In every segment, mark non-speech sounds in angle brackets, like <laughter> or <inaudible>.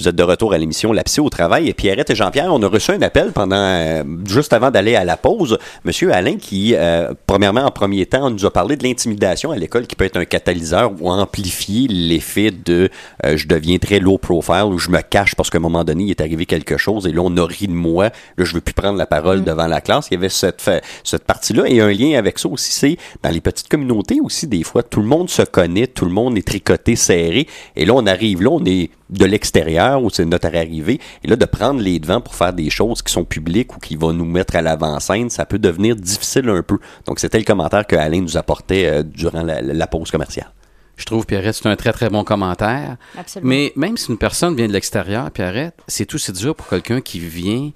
Vous êtes de retour à l'émission La Psy au travail et Pierrette et Jean-Pierre, on a reçu un appel pendant euh, juste avant d'aller à la pause. Monsieur Alain qui, euh, premièrement, en premier temps, nous a parlé de l'intimidation à l'école qui peut être un catalyseur ou amplifier l'effet de euh, je deviens très low profile ou je me cache parce qu'à un moment donné, il est arrivé quelque chose et là, on a ri de moi. Là, je veux plus prendre la parole devant la classe. Il y avait cette, cette partie-là et un lien avec ça aussi, c'est dans les petites communautés aussi, des fois, tout le monde se connaît, tout le monde est tricoté, serré et là, on arrive là, on est de l'extérieur où c'est notre arrivée. Et là, de prendre les devants pour faire des choses qui sont publiques ou qui vont nous mettre à l'avant-scène, ça peut devenir difficile un peu. Donc, c'était le commentaire que Alain nous apportait euh, durant la, la pause commerciale. Je trouve, Pierrette, c'est un très, très bon commentaire. Absolument. Mais même si une personne vient de l'extérieur, Pierrette, c'est aussi dur pour quelqu'un qui vient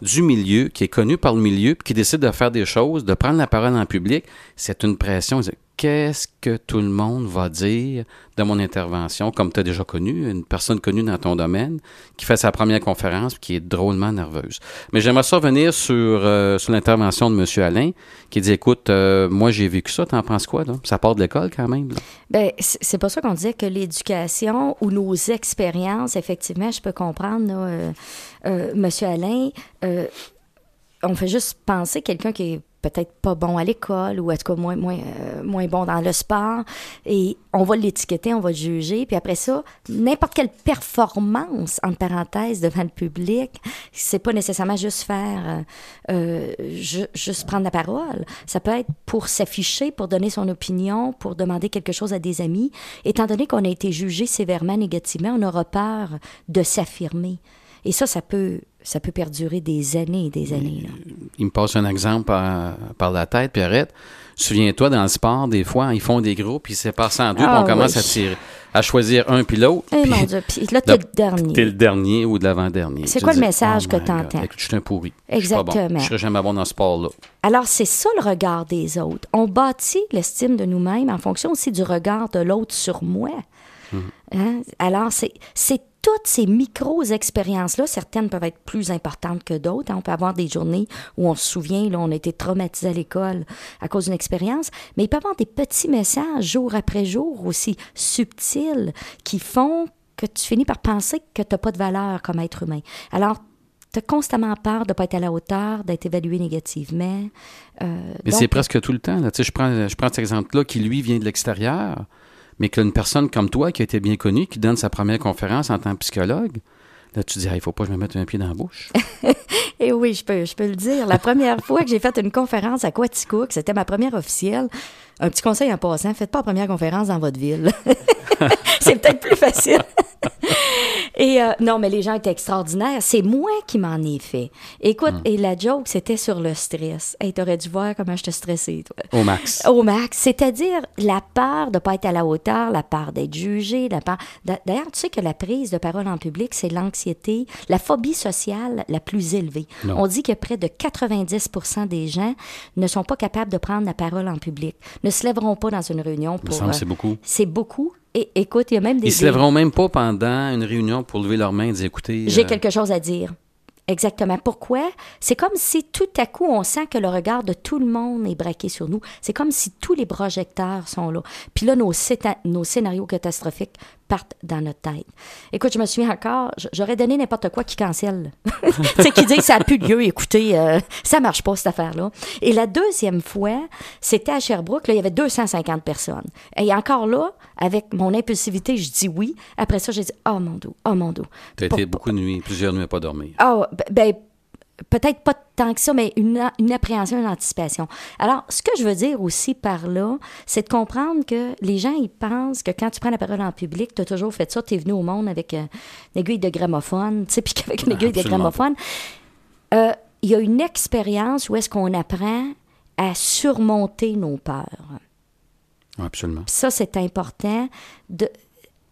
du milieu, qui est connu par le milieu, puis qui décide de faire des choses, de prendre la parole en public. C'est une pression. Qu'est-ce que tout le monde va dire de mon intervention, comme tu as déjà connu, une personne connue dans ton domaine, qui fait sa première conférence, qui est drôlement nerveuse. Mais j'aimerais ça revenir sur, euh, sur l'intervention de M. Alain, qui dit, écoute, euh, moi j'ai vécu ça, t'en penses quoi? Ça part de l'école quand même. Ben, c'est pas ça qu'on disait que l'éducation ou nos expériences, effectivement, je peux comprendre, là, euh, Monsieur Alain, on fait juste penser quelqu'un qui est peut-être pas bon à l'école ou en tout cas moins, moins, euh, moins bon dans le sport et on va l'étiqueter, on va le juger puis après ça, n'importe quelle performance, entre parenthèses, devant le public, c'est pas nécessairement juste faire, euh, euh, ju- juste prendre la parole. Ça peut être pour s'afficher, pour donner son opinion, pour demander quelque chose à des amis. Étant donné qu'on a été jugé sévèrement négativement, on aura peur de s'affirmer. Et ça, ça peut, ça peut perdurer des années et des années. là. il me passe un exemple par, par la tête, Pierrette. Souviens-toi, dans le sport, des fois, ils font des groupes, ils se séparent en deux, puis Ah on commence à, tirer, à choisir un puis l'autre. Eh puis mon Dieu, puis là, t'es le dernier. T'es le dernier ou de l'avant-dernier. C'est quoi le message oh que t'entends? Écoute, je suis un pourri. Je bon. Exactement. Je serai jamais bon dans ce sport-là. Alors, c'est ça le regard des autres. On bâtit l'estime de nous-mêmes en fonction aussi du regard de l'autre sur moi. Hein? Alors, c'est toutes ces micro-expériences-là, certaines peuvent être plus importantes que d'autres. hein. On peut avoir des journées où on se souvient, là, on a été traumatisé à l'école à cause d'une expérience, mais il peut y avoir des petits messages jour après jour aussi subtils qui font que tu finis par penser que tu n'as pas de valeur comme être humain. Alors, tu as constamment peur de ne pas être à la hauteur, d'être évalué négativement. Euh, Mais c'est presque tout le temps. Là. Tu sais, Je, prends, je prends cet exemple-là qui, lui, vient de l'extérieur, mais qu'une personne comme toi, qui a été bien connue, qui donne sa première conférence en tant que psychologue, là, tu dis, il faut pas que je me mette un pied dans la bouche. <laughs> Et oui, je peux, je peux le dire. La première fois que j'ai fait une conférence à Quaticook, c'était ma première officielle. Un petit conseil en passant, faites pas la première conférence dans votre ville. <laughs> c'est peut-être plus facile. <laughs> Et euh, non, mais les gens étaient extraordinaires. C'est moi qui m'en ai fait. Écoute, et la joke, c'était sur le stress. Hey, t'aurais dû voir comment je te stressais, toi. Au max. Au max. C'est-à-dire la peur de ne pas être à la hauteur, la peur d'être jugé, la peur. D'a- D'ailleurs, tu sais que la prise de parole en public, c'est l'anxiété, la phobie sociale la plus élevée. Non. On dit que près de 90% des gens ne sont pas capables de prendre la parole en public, ne se lèveront pas dans une réunion pour. euh, c'est beaucoup. C'est beaucoup. Et écoute, il y a même des. Ils se lèveront même pas pendant une réunion pour lever leurs mains et dire, écoutez... J'ai euh, quelque chose à dire. Exactement. Pourquoi? C'est comme si tout à coup, on sent que le regard de tout le monde est braqué sur nous. C'est comme si tous les projecteurs sont là. Puis là, nos scénarios catastrophiques partent dans notre tête. Écoute, je me souviens encore, j'aurais donné n'importe quoi qui cancelle. <laughs> tu sais, qui dit que ça n'a plus lieu. Écoutez, euh, ça marche pas, cette affaire-là. Et la deuxième fois, c'était à Sherbrooke. Là, il y avait 250 personnes. Et encore là, avec mon impulsivité, je dis oui. Après ça, j'ai dit, oh mon dos, oh mon dos. T'as Pour- été beaucoup de nuits, plusieurs nuits à pas dormir. ah, ben, ben, peut-être pas tant que ça, mais une, une appréhension, une anticipation. Alors, ce que je veux dire aussi par là, c'est de comprendre que les gens, ils pensent que quand tu prends la parole en public, tu as toujours fait ça, tu es venu au monde avec euh, une aiguille de gramophone, tu sais, <laughs> puis qu'avec une aiguille de gramophone, euh, il y a une expérience où est-ce qu'on apprend à surmonter nos peurs. Absolument. Ça, c'est important. De,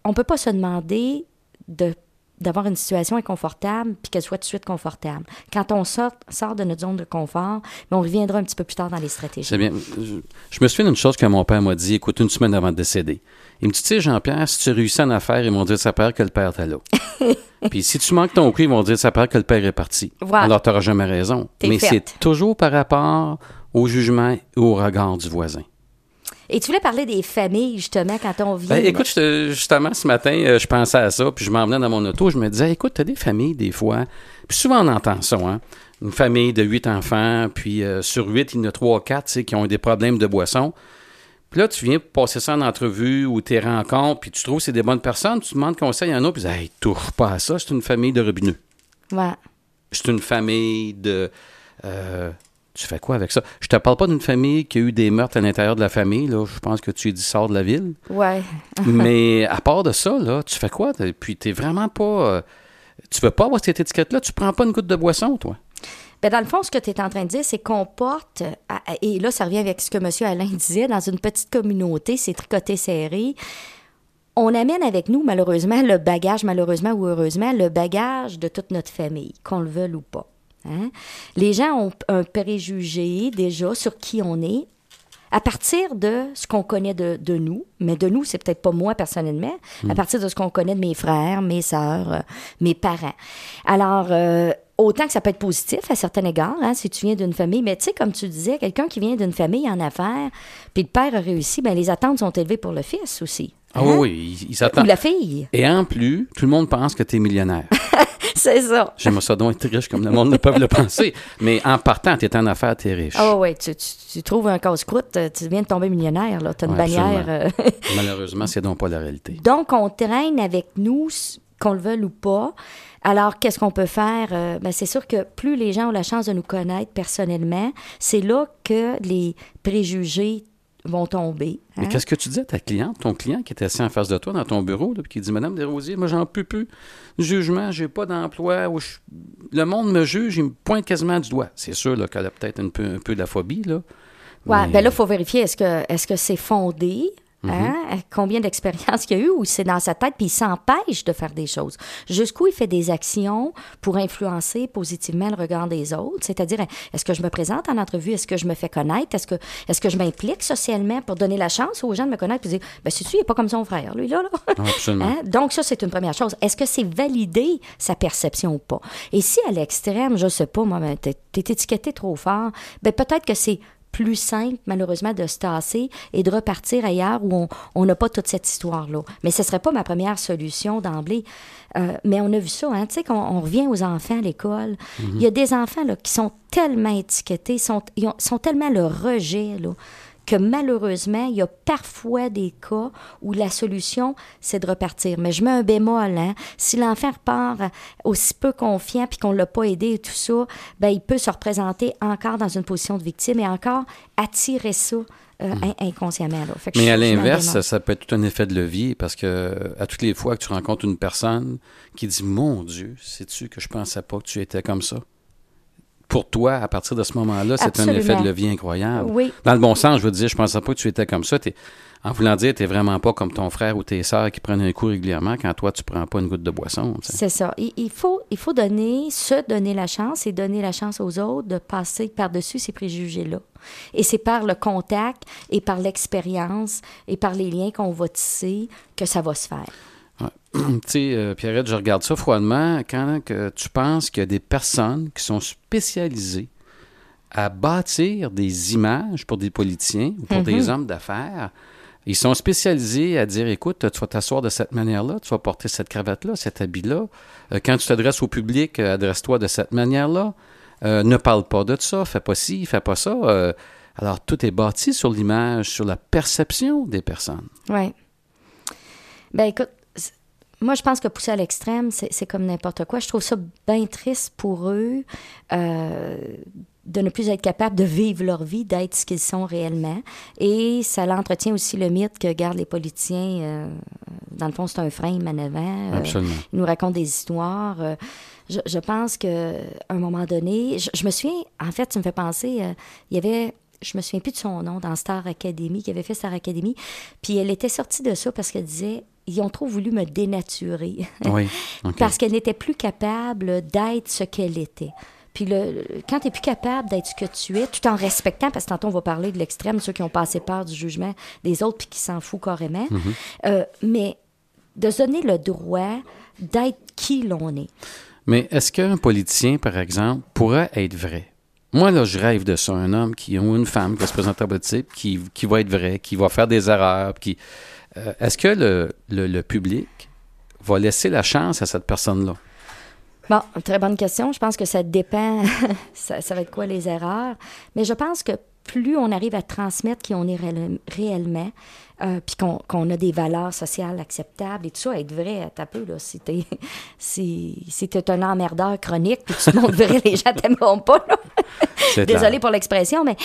on peut pas se demander de d'avoir une situation inconfortable puis qu'elle soit tout de suite confortable. Quand on sort, sort de notre zone de confort, mais on reviendra un petit peu plus tard dans les stratégies. C'est bien. Je, je me souviens d'une chose que mon père m'a dit, écoute, une semaine avant de décéder. Il me dit, tu sais, Jean-Pierre, si tu réussis en affaires, ils vont dire ça père que le père t'a là. <laughs> Puis si tu manques ton coup, ils vont dire ça père que le père est parti. Voilà. Alors, tu n'auras jamais raison. Mais c'est toujours par rapport au jugement et au regard du voisin. Et tu voulais parler des familles, justement, quand on vient. Ben, écoute, justement, ce matin, euh, je pensais à ça, puis je m'en venais dans mon auto, je me disais, écoute, t'as des familles, des fois, puis souvent on entend ça, hein. Une famille de huit enfants, puis euh, sur huit, il y en a trois, quatre, tu sais, qui ont des problèmes de boisson. Puis là, tu viens passer ça en entrevue ou tes rencontres, puis tu trouves que c'est des bonnes personnes, tu demandes conseil à un autre, puis tu dis, hey, touche pas à ça, c'est une famille de robineux. Ouais. C'est une famille de. euh, tu fais quoi avec ça? Je te parle pas d'une famille qui a eu des meurtres à l'intérieur de la famille, là. Je pense que tu es dit sors de la ville. Ouais. <laughs> Mais à part de ça, là, tu fais quoi? Puis t'es vraiment pas. euh, tu veux pas avoir cette étiquette-là, tu prends pas une goutte de boisson, toi? Ben, dans le fond, ce que tu es en train de dire, c'est qu'on porte, et là, ça revient avec ce que M. Alain <laughs> disait, dans une petite communauté, c'est tricoté serré. On amène avec nous, malheureusement, le bagage, malheureusement ou heureusement, le bagage de toute notre famille, qu'on le veuille ou pas. Hein? Les gens ont un préjugé déjà sur qui on est à partir de ce qu'on connaît de, de nous, mais de nous, c'est peut-être pas moi personnellement, à partir de ce qu'on connaît de mes frères, mes sœurs, euh, mes parents. Alors, euh, autant que ça peut être positif à certains égards, hein, si tu viens d'une famille, mais tu sais, comme tu disais, quelqu'un qui vient d'une famille en affaires, puis le père a réussi, ben les attentes sont élevées pour le fils aussi. Ah hein? oui, oui, ils- ils Ou la fille. Et en plus, tout le monde pense que tu es millionnaire. <laughs> <laughs> c'est ça. J'aimerais ça donc être riche comme le monde ne peut le penser. Mais en partant, tu es en affaires, tu es riche. Ah ouais, tu, tu, tu trouves un casse-croûte, euh, tu viens de tomber millionnaire, là. Tu as une Ouais, bannière. euh, <laughs> Malheureusement, c'est donc pas la réalité. Donc, on traîne avec nous, qu'on le veuille ou pas. Alors, qu'est-ce qu'on peut faire? Euh, ben, c'est sûr que plus les gens ont la chance de nous connaître personnellement, c'est là que les préjugés vont tomber. Mais hein? qu'est-ce que tu dis à ta cliente, ton client qui est assis en face de toi dans ton bureau, là, puis qui dit Madame Desrosiers, moi j'en peux plus. Jugement, j'ai pas d'emploi. je- Le monde me juge, il me pointe quasiment du doigt. C'est sûr qu'elle a peut-être un peu, un peu de la phobie, là. Ouais, Mais- ben là, il faut vérifier est-ce que est-ce que c'est fondé? Mhm. Hein? Combien d'expériences qu'il y a eu ou c'est dans sa tête, puis il s'empêche de faire des choses. Jusqu'où il fait des actions pour influencer positivement le regard des autres, c'est-à-dire est-ce que je me présente en entrevue, est-ce que je me fais connaître, est-ce que est-ce que je m'implique socialement pour donner la chance aux gens de me connaître puis dire ben c'est il est pas comme son frère lui là là. Ah, absolument. Hein? Donc, ça, c'est une première chose. Est-ce que c'est validé sa perception ou pas? Et si à l'extrême, je sais pas, moi, ben, t'es étiqueté trop fort, ben peut-être que c'est plus simple, malheureusement, de se tasser et de repartir ailleurs où on- n'a pas toute cette histoire-là. Mais ce serait pas ma première solution d'emblée. Euh, mais on a vu ça, hein, tu sais, qu'on on revient aux enfants à l'école. Il y a des enfants là, qui sont tellement étiquetés, sont, ils ont- sont tellement le rejet, là, que malheureusement, il y a parfois des cas où la solution, c'est de repartir. Mais je mets un bémol, hein. Si l'enfant repart aussi peu confiant puis qu'on l'a pas aidé et tout ça, ben, il peut se représenter encore dans une position de victime et encore attirer ça euh, in- inconsciemment. Là. Fait que Hmm. Mais à l'inverse, ça peut être tout un effet de levier parce que à toutes les fois que tu rencontres une personne qui dit Mon Dieu, sais-tu que je pensais pas que tu étais comme ça? Pour toi, à partir de ce moment-là, c'est un effet de levier incroyable. Oui. Dans le bon sens, je veux dire, je pensais pas que tu étais comme ça. En voulant dire, tu n'es vraiment pas comme ton frère ou tes sœurs qui prennent un coup régulièrement quand toi, tu prends pas une goutte de boisson. C'est ça. Il, il faut, il faut donner, se donner la chance et donner la chance aux autres de passer par-dessus ces préjugés-là. Et c'est par le contact et par l'expérience et par les liens qu'on va tisser que ça va se faire. <clears throat> tu sais, euh, Pierrette, je regarde ça froidement quand que tu penses qu'il y a des personnes qui sont spécialisées à bâtir des images pour des politiciens ou pour des hommes d'affaires. Ils sont spécialisés à dire, écoute, tu vas t'asseoir de cette manière-là, tu vas porter cette cravate-là, cet habit-là. Euh, quand tu t'adresses au public, euh, adresse-toi de cette manière-là. Euh, ne parle pas de ça, fais pas ci, fais pas ça. Euh, alors, tout est bâti sur l'image, sur la perception des personnes. Oui. Ben écoute, moi je pense que pousser à l'extrême, c'est comme n'importe quoi. Je trouve ça bien triste pour eux euh, de ne plus être capables de vivre leur vie, d'être ce qu'ils sont réellement. Et ça l'entretient aussi le mythe que gardent les politiciens. euh, dans le fond, c'est un frein en avant. Euh, Absolument. ils nous racontent des histoires. Je, je pense que à un moment donné, je, je me souviens, en fait, tu me fais penser, il y avait, je me souviens plus de son nom, dans Star Academy, qui avait fait Star Academy, puis elle était sortie de ça parce qu'elle disait, ils ont trop voulu me dénaturer. <laughs> Oui. Parce qu'elle n'était plus capable d'être ce qu'elle était. Puis le, quand tu n'es plus capable d'être ce que tu es, tout en respectant, parce que tantôt on va parler de l'extrême, ceux qui ont passé peur du jugement des autres puis qui s'en foutent carrément, euh, mais de se donner le droit d'être qui l'on est. Mais est-ce qu'un politicien, par exemple, pourrait être vrai? Moi, là, je rêve de ça. Un homme qui, ou une femme qui va se présenter à votre type, qui, qui va être vrai, qui va faire des erreurs. Qui, euh, Est-ce que le, le, le public va laisser la chance à cette personne-là? Bon, très bonne question. Je pense que ça dépend, <laughs> ça, ça, va être quoi les erreurs? Mais je pense que plus on arrive à transmettre qui on est réellement, euh, puis qu'on qu a des valeurs sociales acceptables et tout ça, être vrai, t'as peu, là, si t'es <laughs> si, si es un emmerdeur chronique, puis tu montres vrai, <laughs> les gens t'aimeront pas, Désolé pour l'expression, mais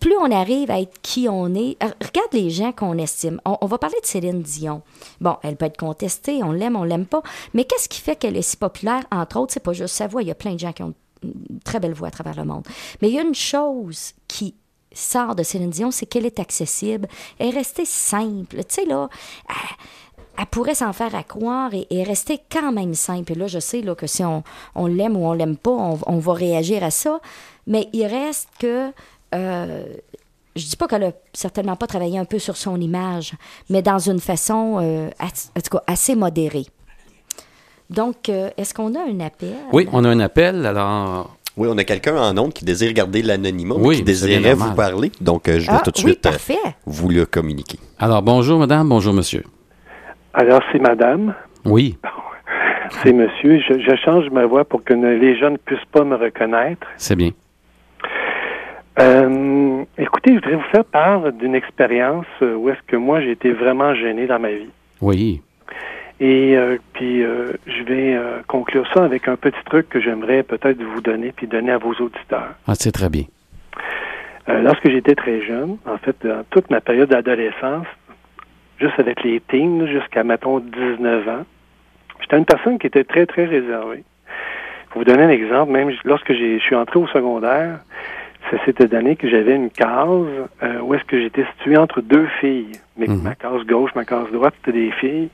plus on arrive à être qui on est, euh, regarde les gens qu'on estime. On, va parler de Céline Dion. Bon, elle peut être contestée, on l'aime, on l'aime pas, mais qu'est-ce qui fait qu'elle est si populaire? Entre autres, c'est pas juste sa voix, il y a plein de gens qui ont une très belle voix à travers le monde. Mais il y a une chose qui sort de Céline Dion, c'est qu'elle est accessible. Elle est restée simple. Tu sais, là, elle, pourrait s'en faire à et, rester quand même simple. Et là, je sais que si on, on l'aime ou on l'aime pas, on, on, va réagir à ça. Mais il reste que. Euh, je dis pas qu'elle a certainement pas travaillé un peu sur son image, mais dans une façon euh, en tout cas, assez modérée. Donc, euh, est-ce qu'on a un appel? Oui, on a un appel. Alors, oui, on a quelqu'un en ondes qui désire garder l'anonymat, oui, qui désirait vous parler. Donc, euh, je vais ah, tout de oui, suite euh, vous le communiquer. Alors, bonjour, madame. Bonjour, monsieur. Alors, c'est madame? Oui. C'est monsieur. Je, je, change ma voix pour que ne, les gens ne puissent pas me reconnaître. C'est bien. Euh, écoutez, je voudrais vous faire part d'une expérience où est-ce que moi, j'ai été vraiment gêné dans ma vie. Oui. Et euh, puis, euh, je vais euh, conclure ça avec un petit truc que j'aimerais peut-être vous donner, puis donner à vos auditeurs. Ah, c'est très bien. lorsque j'étais très jeune, en fait, dans toute ma période d'adolescence, juste avec les teens, jusqu'à, mettons, 19 ans, j'étais une personne qui était très, très réservée. Pour vous donner un exemple, même lorsque je suis entré au secondaire, s'était donné que j'avais une case où est-ce que j'étais situé entre deux filles. Mais mm -hmm. ma case gauche, ma case droite, c'était des filles.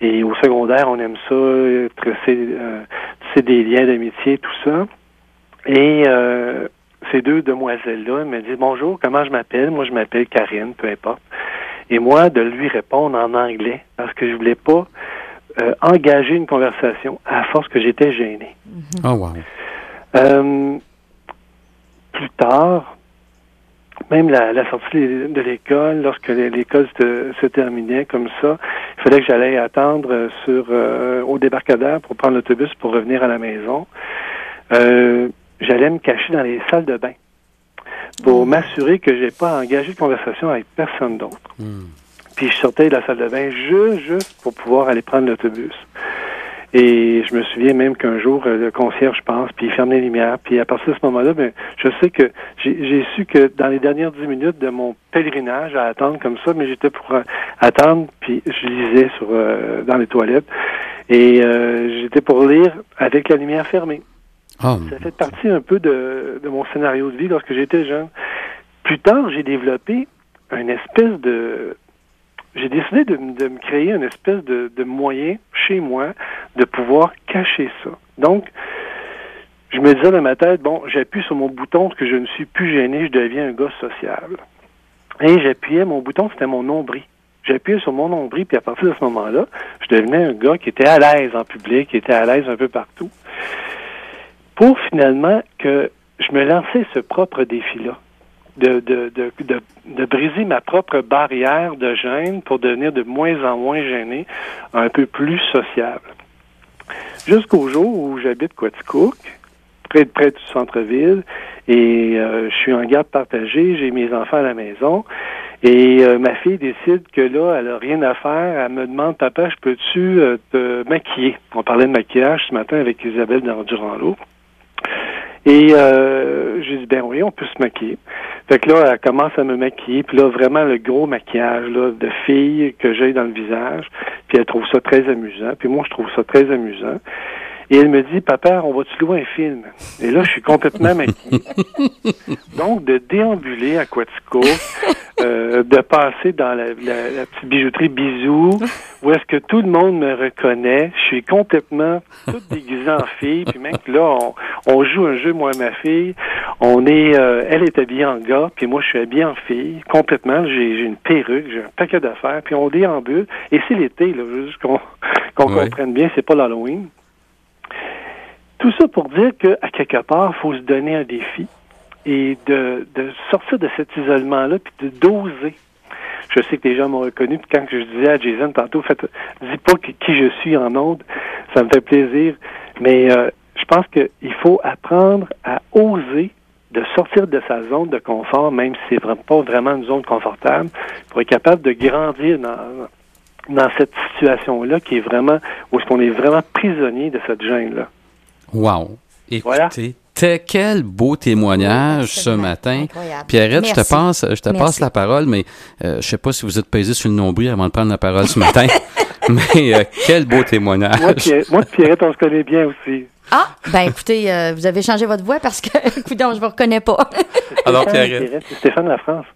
Et au secondaire, on aime ça, tracer, euh, des liens d'amitié, tout ça. Et euh, ces deux demoiselles-là me disent Bonjour, comment je m'appelle? Moi, je m'appelle Karine, peu importe. Et moi, de lui répondre en anglais, parce que je voulais pas euh, engager une conversation à force que j'étais gêné. Oh, wow. Euh, plus tard, même la, la sortie de l'école, lorsque l'école se, se, terminait comme ça, il fallait que j'allais attendre sur euh, au débarcadère pour prendre l'autobus pour revenir à la maison. Euh, j'allais me cacher dans les salles de bain pour m'assurer que j'ai pas engagé de conversation avec personne d'autre. Mm. Puis je sortais de la salle de bain juste, juste pour pouvoir aller prendre l'autobus. Et je me souviens même qu'un jour, le concierge, je pense, puis il ferme les lumières. Puis à partir de ce moment-là, ben, je sais que j'ai su que dans les dernières dix minutes de mon pèlerinage à attendre comme ça, mais j'étais pour euh, attendre, puis je lisais sur euh, dans les toilettes. Et euh, j'étais pour lire avec la lumière fermée. Oh. Ça fait partie un peu de, de mon scénario de vie lorsque j'étais jeune. Plus tard, j'ai développé une espèce de j'ai décidé de, de, me créer une espèce de, de, moyen chez moi de pouvoir cacher ça. Donc, je me disais dans ma tête, bon, j'appuie sur mon bouton que je ne suis plus gêné, je deviens un gars sociable. Et j'appuyais, mon bouton, c'était mon nombril. J'appuyais sur mon nombril, puis à partir de ce moment-là, je devenais un gars qui était à l'aise en public, qui était à l'aise un peu partout. Pour finalement que je me lançais ce propre défi-là de, briser ma propre barrière de gêne pour devenir de moins en moins gêné, un peu plus sociable. Jusqu'au jour où j'habite Quaticook, près, près du centre-ville, et euh, je suis en garde partagée, j'ai mes enfants à la maison, et euh, ma fille décide que là, elle a rien à faire, elle me demande, papa, je peux-tu euh, te maquiller? On parlait de maquillage ce matin avec Isabelle Durand-L'eau. Et euh, j'ai dit, ben oui, on peut se maquiller. Fait que là, elle commence à me maquiller, puis là, vraiment le gros maquillage là, de fille que j'ai dans le visage, puis elle trouve ça très amusant, puis moi, je trouve ça très amusant. Et elle me dit, papa, on va-tu louer un film? Et là, je suis complètement <laughs> maquillé. Donc, de déambuler à Quatico, euh, de passer dans la, la, la, petite bijouterie Bisou, où est-ce que tout le monde me reconnaît. Je suis complètement tout déguisé en fille. Puis même que là, on, on, joue un jeu, moi et ma fille. On est, euh, elle est habillée en gars, puis moi, je suis habillé en fille, complètement. J'ai une perruque, j'ai un paquet d'affaires, puis on déambule. Et c'est l'été, là, juste qu'on qu'on ouais. comprenne bien, c'est pas l'Halloween. Tout ça pour dire qu'à quelque part, il faut se donner un défi et de, de sortir de cet isolement-là, puis de doser. Je sais que les gens m'ont reconnu, puis quand je disais à Jason tantôt, faites, dis pas qui je suis en onde, ça me fait plaisir, mais euh, je pense qu'il faut apprendre à oser de sortir de sa zone de confort, même si c'est pas vraiment une zone confortable, pour être capable de grandir dans, dans cette situation-là qui est vraiment, où est-ce qu'on est vraiment prisonnier de cette gêne-là. Wow! Écoutez, quel beau témoignage ce matin. Pierrette, je te passe, je te passe la parole, mais euh, je sais pas si vous êtes pesé sur le nombril avant de prendre la parole ce matin, <laughs> mais euh, quel beau témoignage. Moi, Pierrette, Pierrette, on se connaît bien aussi. Ah, ben écoutez, euh, vous avez changé votre voix parce que, <laughs> écoutez, je vous reconnais pas. Alors, Pierrette. C'est Stéphane de la France.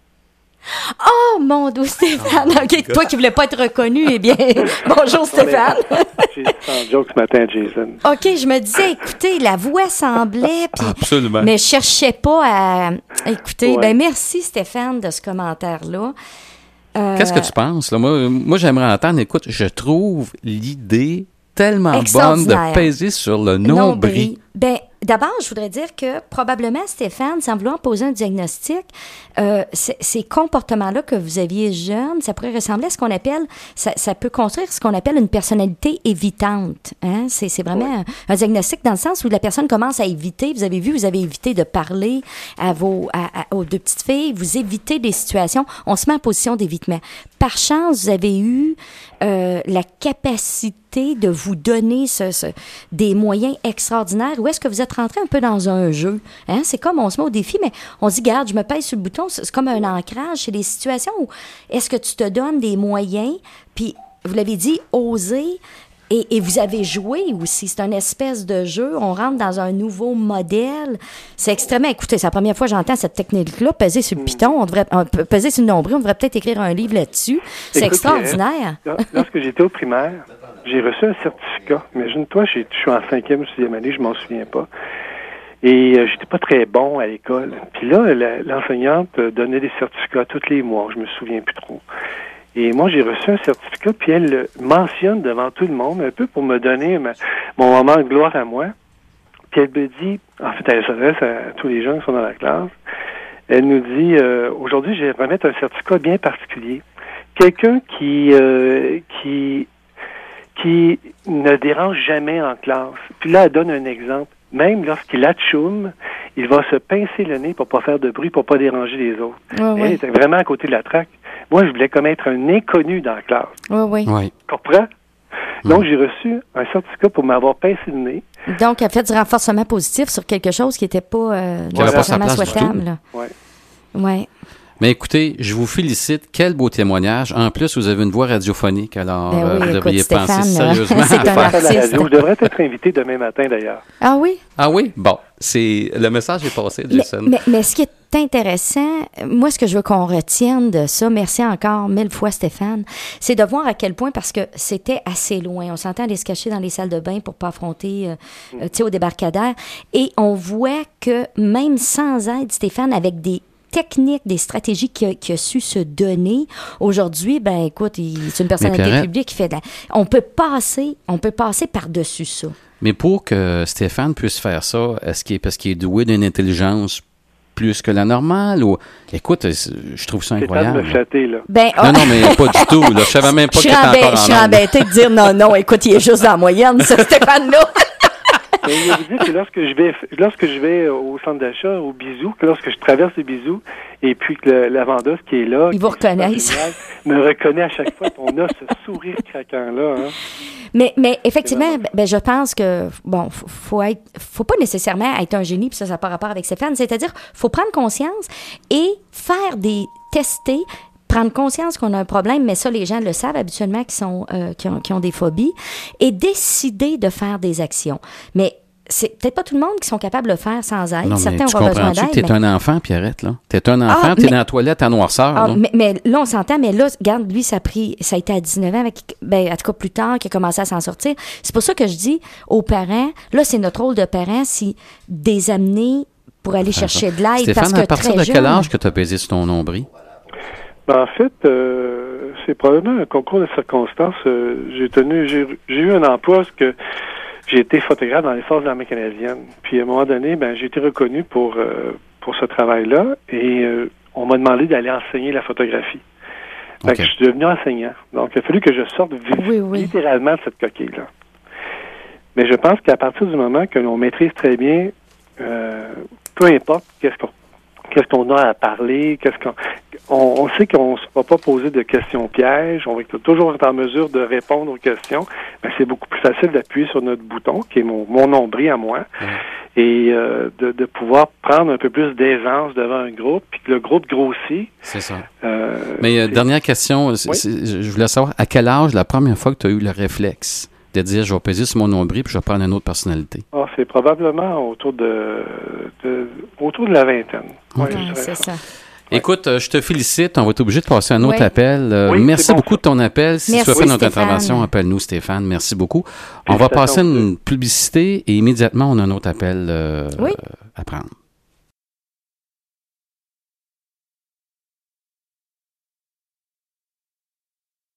Oh, mon doux Stéphane. Oh, toi qui voulais pas être reconnu, eh bien, <laughs> bonjour Stéphane. J'ai un joke ce matin, Jason. OK, je me disais, écoutez, la voix semblait. Absolument. Mais je cherchais pas à. Écoutez, ben merci Stéphane de ce commentaire-là. Qu'est-ce que tu penses? Moi, moi j'aimerais entendre, écoute, je trouve l'idée tellement bonne de peser sur le nombril. Ben, D'abord, je voudrais dire que probablement, Stéphane, sans vouloir poser un diagnostic, euh, ces comportements-là que vous aviez jeune, ça pourrait ressembler à ce qu'on appelle, ça, ça, peut construire ce qu'on appelle une personnalité évitante. Hein? C'est vraiment un, diagnostic dans le sens où la personne commence à éviter. Vous avez vu, vous avez évité de parler à vos à, aux deux petites filles, vous évitez des situations. On se met en position d'évitement. Par chance, vous avez eu euh, la capacité de vous donner des moyens extraordinaires? Où est-ce que vous êtes rentrer un peu dans un jeu? Hein? C'est comme on se met au défi, mais on dit, garde, je me pèse sur le bouton. C'est comme un ancrage. C'est des situations où est-ce que tu te donnes des moyens, puis vous l'avez dit, oser. Et, vous avez joué aussi. C'est une espèce de jeu. On rentre dans un nouveau modèle. C'est extrêmement. Écoutez, c'est la première fois que j'entends cette technique-là. Peser sur le mm. piton, on devrait. peser sur le nombril, on devrait peut-être écrire un livre là-dessus. C'est extraordinaire. Lorsque j'étais au primaire, j'ai reçu un certificat. Imagine-toi, je suis en cinquième ou sixième année, je m'en souviens pas. Et euh, j'étais pas très bon à l'école. Puis là, l'enseignante donnait des certificats tous les mois, je me souviens plus trop. Et moi, j'ai reçu un certificat, puis elle mentionne devant tout le monde, un peu pour me donner mon moment de gloire à moi. Puis elle me dit, en fait, elle s'adresse à tous les gens qui sont dans la classe. Elle nous dit, euh, aujourd'hui, je vais remettre un certificat bien particulier. Quelqu'un qui, euh, qui qui ne dérange jamais en classe. Puis là, elle donne un exemple. Même lorsqu'il atchoum, il va se pincer le nez pour pas faire de bruit, pour pas déranger les autres. elle était vraiment à côté de la traque. Moi, je voulais comme être un inconnu dans la classe. Oui, oui. Comprends? Donc, j'ai reçu un certificat pour m'avoir pincé le nez. Donc, elle a fait du renforcement positif sur quelque chose qui n'était pas euh, nécessairement souhaitable. Oui. Ouais. Mais écoutez, je vous félicite. Quel beau témoignage. En plus, vous avez une voix radiophonique, alors ben euh, <laughs> vous devriez penser sérieusement à faire la radio. Je devrais être invité demain matin, d'ailleurs. Ah oui? Ah oui? Bon, c'est le message est passé, Jason. Mais, mais, ce qui est intéressant, moi, ce que je veux qu'on retienne de ça, merci encore mille fois, Stéphane, c'est de voir à quel point, parce que c'était assez loin. On s'entend aller se cacher dans les salles de bain pour pas affronter, euh, euh, tu sais, au débarcadère. Et on voit que même sans aide, Stéphane, avec des techniques, des stratégies qu'il a, su se donner. Aujourd'hui, ben écoute, c'est une personnalité publique qui fait On peut passer, on peut passer par-dessus ça. Mais pour que Stéphane puisse faire ça, est-ce qu'il est parce qu'il est doué d'une intelligence plus que la normale ou écoute je trouve ça incroyable. Me flatter, là. Ben, non non mais pas du tout là. je savais même <laughs> pas qu'il était encore en Je suis embêtée de dire non non écoute il est juste dans la moyenne ce <laughs> Stéphane là. Mais je vous dis que lorsque je vais, lorsque je vais au centre d'achat, au bisou, que lorsque je traverse le bisou, et puis que la vendeuse qui est là, ils vous reconnaissent, me reconnaît à chaque fois. On a ce sourire craquant là. Hein. Mais, mais effectivement, ben, je pense que bon, faut être, faut pas nécessairement être un génie, puis ça, ça n'a pas rapport avec Stéphane. C'est-à-dire, faut prendre conscience et faire des tester prendre conscience qu'on a un problème, mais ça, les gens le savent habituellement qui, sont, euh, qui, ont, qui ont des phobies, et décider de faire des actions. Mais c'est peut-être pas tout le monde qui sont capables de le faire sans aide. Non, Certains tu ont besoin d'aide. Tu es un enfant, Pierrette, là? Tu es un ah, enfant, tu es dans la toilette à noirceur. Ah, mais, mais, là, on s'entend, mais là, regarde, lui, ça a pris, ça a été à 19 ans, avec, ben, en tout cas plus tard, qu'il a commencé à s'en sortir. C'est pour ça que je dis aux parents, là, c'est notre rôle de parents, si des amener pour aller chercher de l'aide. parce que à partir de quel âge que tu as pesé sur ton nombril? Ben, en fait, euh, c'est probablement un concours de circonstances. Euh, j'ai tenu, j'ai eu un emploi parce que j'ai été photographe dans les forces de l'armée canadienne. Puis à un moment donné, ben, j'ai été reconnu pour, euh, pour ce travail-là et euh, on m'a demandé d'aller enseigner la photographie. Fait que je suis devenu enseignant. Donc, il a fallu que je sorte vi- Oui, oui. littéralement de cette coquille-là. Mais je pense qu'à partir du moment que l'on maîtrise très bien, euh, peu importe qu'est-ce qu'on qu'est-ce qu'on a à parler, qu'est-ce qu'on on, on sait qu'on ne se va pas poser de questions pièges, on va toujours être en mesure de répondre aux questions, mais c'est beaucoup plus facile d'appuyer sur notre bouton, qui est mon, mon nombril à moi, et euh, de, de pouvoir prendre un peu plus d'aisance devant un groupe, puis que le groupe grossit. C'est ça. euh, Mais euh, dernière question, Oui? je voulais savoir à quel âge la première fois que tu as eu le réflexe? De dire je vais peser sur mon nombril puis je vais prendre une autre personnalité? Ah, c'est probablement autour de, de- autour de la vingtaine. Ouais, Ok. je Ouais, c'est ça. Écoute, euh, je te félicite. On va être obligé de passer à un autre Oui. appel. Euh, Oui, merci bon, beaucoup ça. de ton appel. Si tu veux Merci, faire notre Stéphane. intervention, appelle-nous, Stéphane. Merci beaucoup. On va passer à une publicité et immédiatement, on a un autre appel euh, Oui. à prendre.